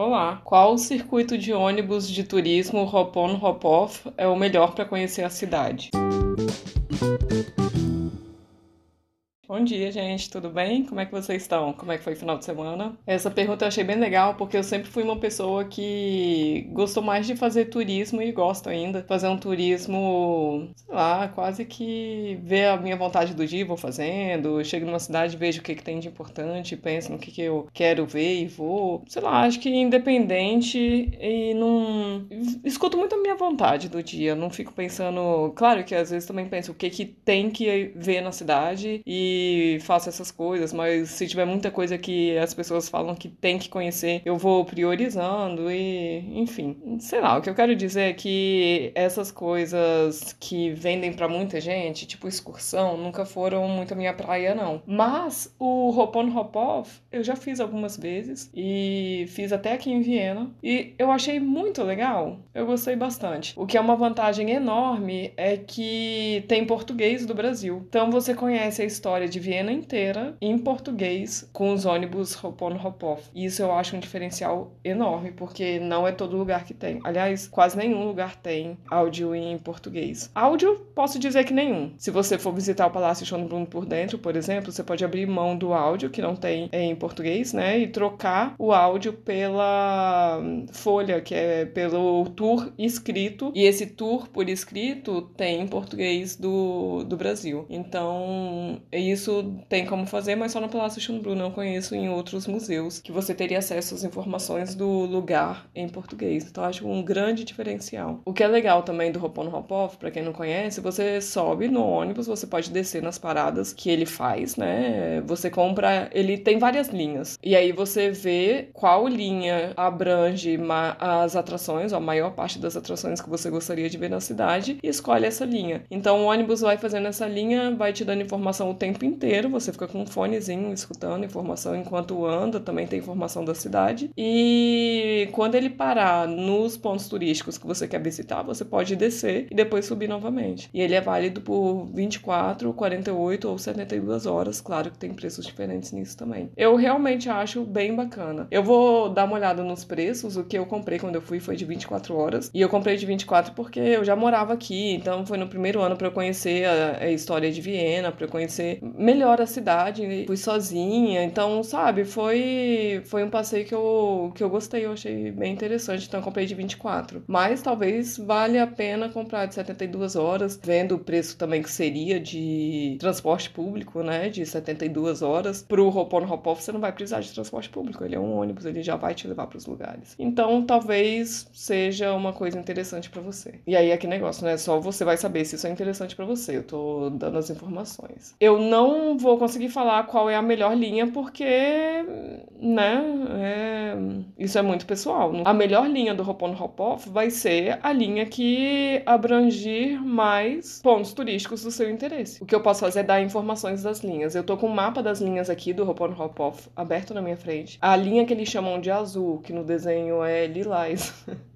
Olá, qual circuito de ônibus de turismo Hop-on Hop-off é o melhor para conhecer a cidade? Bom dia, gente, tudo bem? Como é que vocês estão? Como é que foi o final de semana? Essa pergunta eu achei bem legal porque eu sempre fui uma pessoa que gostou mais de fazer turismo e gosto ainda. Fazer um turismo, sei lá, quase que ver a minha vontade do dia, vou fazendo. Chego numa cidade, vejo o que, que tem de importante, penso no que, que eu quero ver e vou. Sei lá, acho que independente e não. Escuto muito a minha vontade do dia, não fico pensando. Claro que às vezes também penso o que, que tem que ver na cidade e faço essas coisas, mas se tiver muita coisa que as pessoas falam que tem que conhecer, eu vou priorizando e, enfim, sei lá, o que eu quero dizer é que essas coisas que vendem para muita gente, tipo excursão, nunca foram muito a minha praia não. Mas o Hop on Hop Off eu já fiz algumas vezes e fiz até aqui em Viena e eu achei muito legal. Eu gostei bastante. O que é uma vantagem enorme é que tem português do Brasil. Então você conhece a história de Viena inteira em português com os ônibus hop-on hop-off. Isso eu acho um diferencial enorme, porque não é todo lugar que tem. Aliás, quase nenhum lugar tem áudio em português. Áudio, posso dizer que nenhum. Se você for visitar o Palácio Schönbrunn por dentro, por exemplo, você pode abrir mão do áudio, que não tem em português, né? E trocar o áudio pela folha, que é pelo tour escrito. E esse tour por escrito tem em português do, do Brasil. Então, isso isso tem como fazer, mas só no Palácio Schönbrunn, não conheço em outros museus, que você teria acesso às informações do lugar em português. Então acho um grande diferencial. O que é legal também do Hop on Hop Off, para quem não conhece, você sobe no ônibus, você pode descer nas paradas que ele faz, né? Você compra, ele tem várias linhas. E aí você vê qual linha abrange as atrações, a maior parte das atrações que você gostaria de ver na cidade, e escolhe essa linha. Então o ônibus vai fazendo essa linha, vai te dando informação o tempo inteiro, você fica com um fonezinho escutando informação enquanto anda, também tem informação da cidade. E quando ele parar nos pontos turísticos que você quer visitar, você pode descer e depois subir novamente. E ele é válido por 24, 48 ou 72 horas, claro que tem preços diferentes nisso também. Eu realmente acho bem bacana. Eu vou dar uma olhada nos preços, o que eu comprei quando eu fui foi de 24 horas, e eu comprei de 24 porque eu já morava aqui, então foi no primeiro ano para eu conhecer a, a história de Viena, para eu conhecer melhor a cidade, fui sozinha, então, sabe, foi foi um passeio que eu, que eu gostei, eu achei bem interessante, então eu comprei de 24. Mas talvez valha a pena comprar de 72 horas, vendo o preço também que seria de transporte público, né, de 72 horas. Pro Hop on Hop Off você não vai precisar de transporte público, ele é um ônibus, ele já vai te levar para os lugares. Então, talvez seja uma coisa interessante para você. E aí é que negócio, né, só você vai saber se isso é interessante para você. Eu tô dando as informações. Eu não não vou conseguir falar qual é a melhor linha porque, né, é... isso é muito pessoal. A melhor linha do Hop on Hop Off vai ser a linha que abrangir mais pontos turísticos do seu interesse. O que eu posso fazer é dar informações das linhas. Eu tô com o um mapa das linhas aqui do Hop on Hop Off aberto na minha frente. A linha que eles chamam de azul, que no desenho é lilás.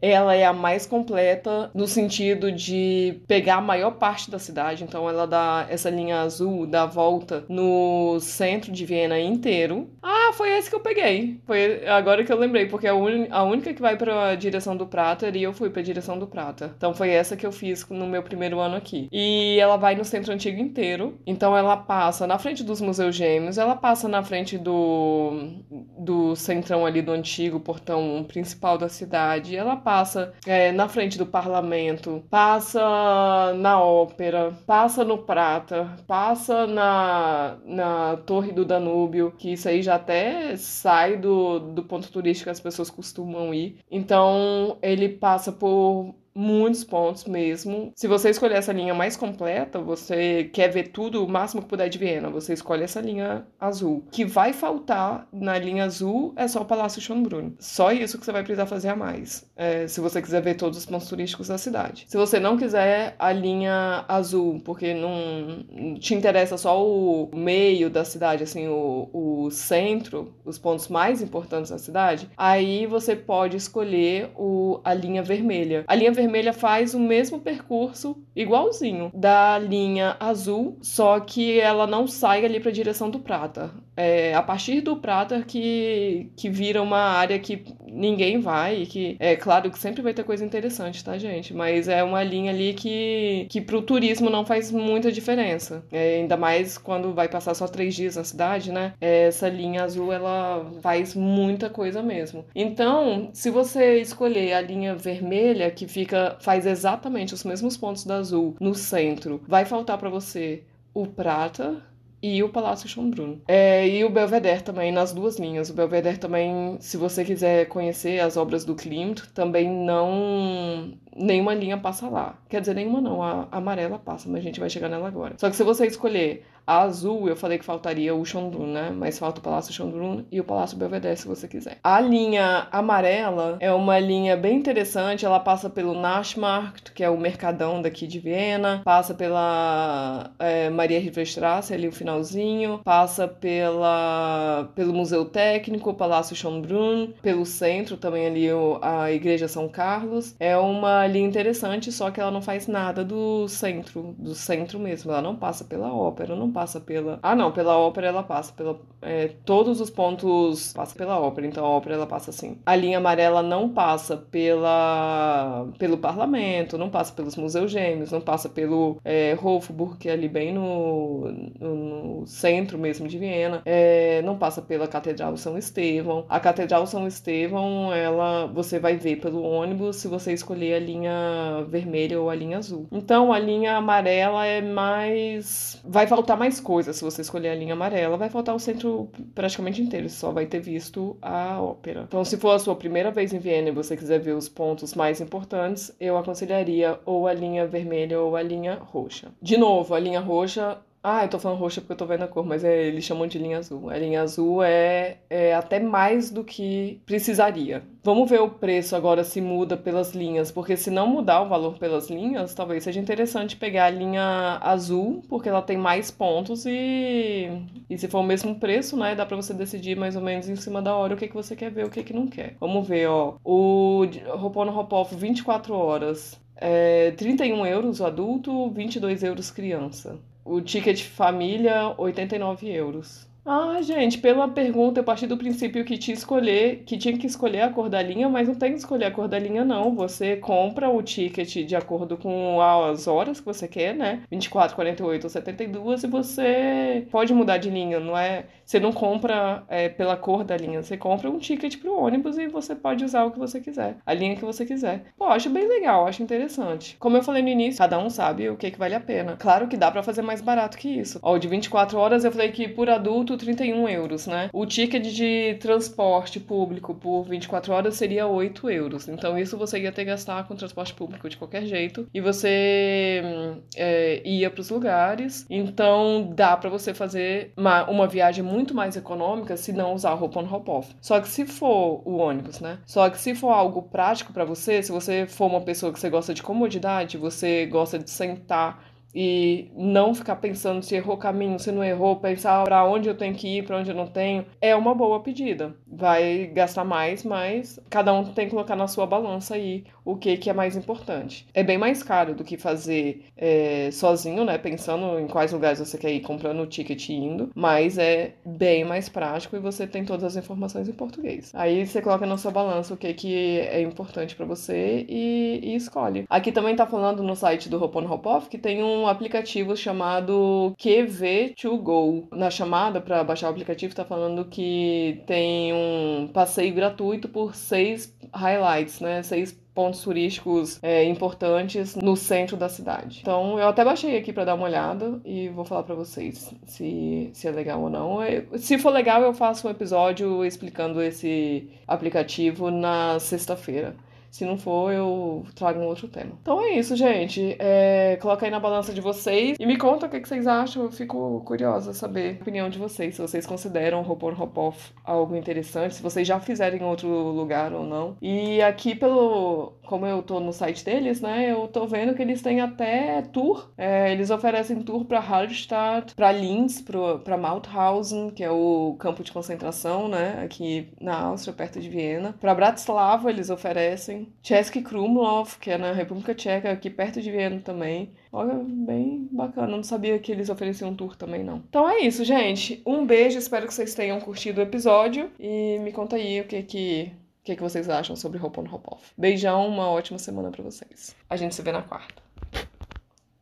ela é a mais completa no sentido de pegar a maior parte da cidade. Então, ela dá essa linha azul, dá volta no centro de Viena inteiro. Ah, foi esse que eu peguei. Foi agora que eu lembrei, porque a, un... a única que vai para a direção do Prata e eu fui para a direção do Prata. Então, foi essa que eu fiz no meu primeiro ano aqui. E ela vai no centro antigo inteiro. Então, ela passa na frente dos museus gêmeos, ela passa na frente do, do centrão ali do antigo portão principal da cidade ela passa é, na frente do parlamento, passa na ópera, passa no Prata, passa na, na Torre do Danúbio, que isso aí já até sai do, do ponto turístico que as pessoas costumam ir. Então ele passa por muitos pontos mesmo. Se você escolher essa linha mais completa, você quer ver tudo o máximo que puder de Viena, você escolhe essa linha azul. Que vai faltar na linha azul é só o Palácio Schönbrunn. Só isso que você vai precisar fazer a mais, é, se você quiser ver todos os pontos turísticos da cidade. Se você não quiser a linha azul, porque não te interessa só o meio da cidade, assim, o, o centro, os pontos mais importantes da cidade, aí você pode escolher o, a linha vermelha. A linha vermelha vermelha faz o mesmo percurso, igualzinho, da linha azul, só que ela não sai ali para a direção do prata. É a partir do prata que, que vira uma área que ninguém vai e que é claro que sempre vai ter coisa interessante, tá, gente? Mas é uma linha ali que, que pro turismo não faz muita diferença. É, ainda mais quando vai passar só três dias na cidade, né? Essa linha azul ela faz muita coisa mesmo. Então, se você escolher a linha vermelha, que fica faz exatamente os mesmos pontos da azul no centro, vai faltar para você o prata e o Palácio Schönbrunn. É, e o Belvedere também, nas duas linhas. O Belvedere também, se você quiser conhecer as obras do Klimt, também não... Nenhuma linha passa lá. Quer dizer, nenhuma não. A amarela passa, mas a gente vai chegar nela agora. Só que se você escolher a azul, eu falei que faltaria o Schönbrunn, né? Mas falta o Palácio Schönbrunn e o Palácio Belvedere, se você quiser. A linha amarela é uma linha bem interessante. Ela passa pelo Naschmarkt, que é o mercadão daqui de Viena. Passa pela é, Maria Hilferstrasse, ali o finalzinho. Passa pela, pelo Museu Técnico, o Palácio Schönbrunn. Pelo centro também ali a Igreja São Carlos. É uma linha interessante, só que ela não faz nada do centro, do centro mesmo. Ela não passa pela ópera, não passa pela. Ah, não, pela ópera ela passa pela. É, todos os pontos passa pela ópera, então a ópera ela passa assim. A linha amarela não passa pela pelo parlamento, não passa pelos museus gêmeos, não passa pelo é, Hofburg, que é ali bem no, no, no centro mesmo de Viena, é, não passa pela Catedral São Estevão. A Catedral São Estevão, ela você vai ver pelo ônibus se você escolher a linha vermelha ou a linha azul. Então a linha amarela é mais. Vai faltar mais coisas se você escolher a linha amarela, vai faltar o centro praticamente inteiro, você só vai ter visto a ópera. Então, se for a sua primeira vez em Viena e você quiser ver os pontos mais importantes, eu aconselharia ou a linha vermelha ou a linha roxa. De novo, a linha roxa ah, eu tô falando roxa porque eu tô vendo a cor, mas é, eles chamam de linha azul. A linha azul é, é até mais do que precisaria. Vamos ver o preço agora se muda pelas linhas, porque se não mudar o valor pelas linhas, talvez seja interessante pegar a linha azul, porque ela tem mais pontos e, e se for o mesmo preço, né, dá para você decidir mais ou menos em cima da hora o que, que você quer ver, o que, que não quer. Vamos ver, ó, o Roupon Ropoff 24 horas, é 31 euros o adulto, 22 euros criança. O ticket família, 89 euros. Ah, gente, pela pergunta eu parti do princípio que tinha, escolher, que tinha que escolher a cor da linha, mas não tem que escolher a cor da linha, não. Você compra o ticket de acordo com as horas que você quer, né? 24, 48 ou 72, e você pode mudar de linha, não é? Você não compra é, pela cor da linha, você compra um ticket pro ônibus e você pode usar o que você quiser, a linha que você quiser. Pô, acho bem legal, acho interessante. Como eu falei no início, cada um sabe o que, que vale a pena. Claro que dá para fazer mais barato que isso. Ó, de 24 horas eu falei que por adulto 31 euros, né? O ticket de transporte público por 24 horas seria 8 euros. Então, isso você ia ter que gastar com transporte público de qualquer jeito. E você é, ia para os lugares. Então, dá para você fazer uma, uma viagem muito mais econômica se não usar hop on hop off. Só que se for o ônibus, né? Só que se for algo prático para você, se você for uma pessoa que você gosta de comodidade, você gosta de sentar e não ficar pensando se errou caminho, se não errou, pensar para onde eu tenho que ir, para onde eu não tenho, é uma boa pedida. Vai gastar mais, mas cada um tem que colocar na sua balança aí o que, que é mais importante. É bem mais caro do que fazer é, sozinho, né? Pensando em quais lugares você quer ir, comprando o ticket e indo, mas é bem mais prático e você tem todas as informações em português. Aí você coloca na sua balança o que, que é importante para você e, e, escolhe. Aqui também tá falando no site do Hop on Hop Off que tem um aplicativo chamado QV2Go. Na chamada para baixar o aplicativo está falando que tem um passeio gratuito por seis highlights, né? Seis pontos turísticos é, importantes no centro da cidade. Então eu até baixei aqui para dar uma olhada e vou falar para vocês se, se é legal ou não. Se for legal, eu faço um episódio explicando esse aplicativo na sexta-feira. Se não for, eu trago um outro tema. Então é isso, gente. É, coloca aí na balança de vocês e me conta o que, vocês acham. Eu fico curiosa saber a opinião de vocês. Se vocês consideram o Hop on Hop Off algo interessante, se vocês já fizeram em outro lugar ou não. E aqui, pelo. Como eu tô no site deles, né? Eu tô vendo que eles têm até tour. É, eles oferecem tour para Hallstatt, para Linz, para Mauthausen, que é o campo de concentração, né? Aqui na Áustria, perto de Viena. Para Bratislava, eles oferecem Český Krumlov, que é na República Tcheca, aqui perto de Viena também. Olha, bem bacana. Não sabia que eles ofereciam um tour também, não. Então é isso, gente. Um beijo, espero que vocês tenham curtido o episódio. E me conta aí o que que, o que, que vocês acham sobre Hop on Hop Off. Beijão, uma ótima semana para vocês. A gente se vê na quarta.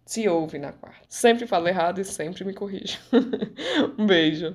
Se ouve na quarta. Sempre falo errado e sempre me corrijo. um beijo.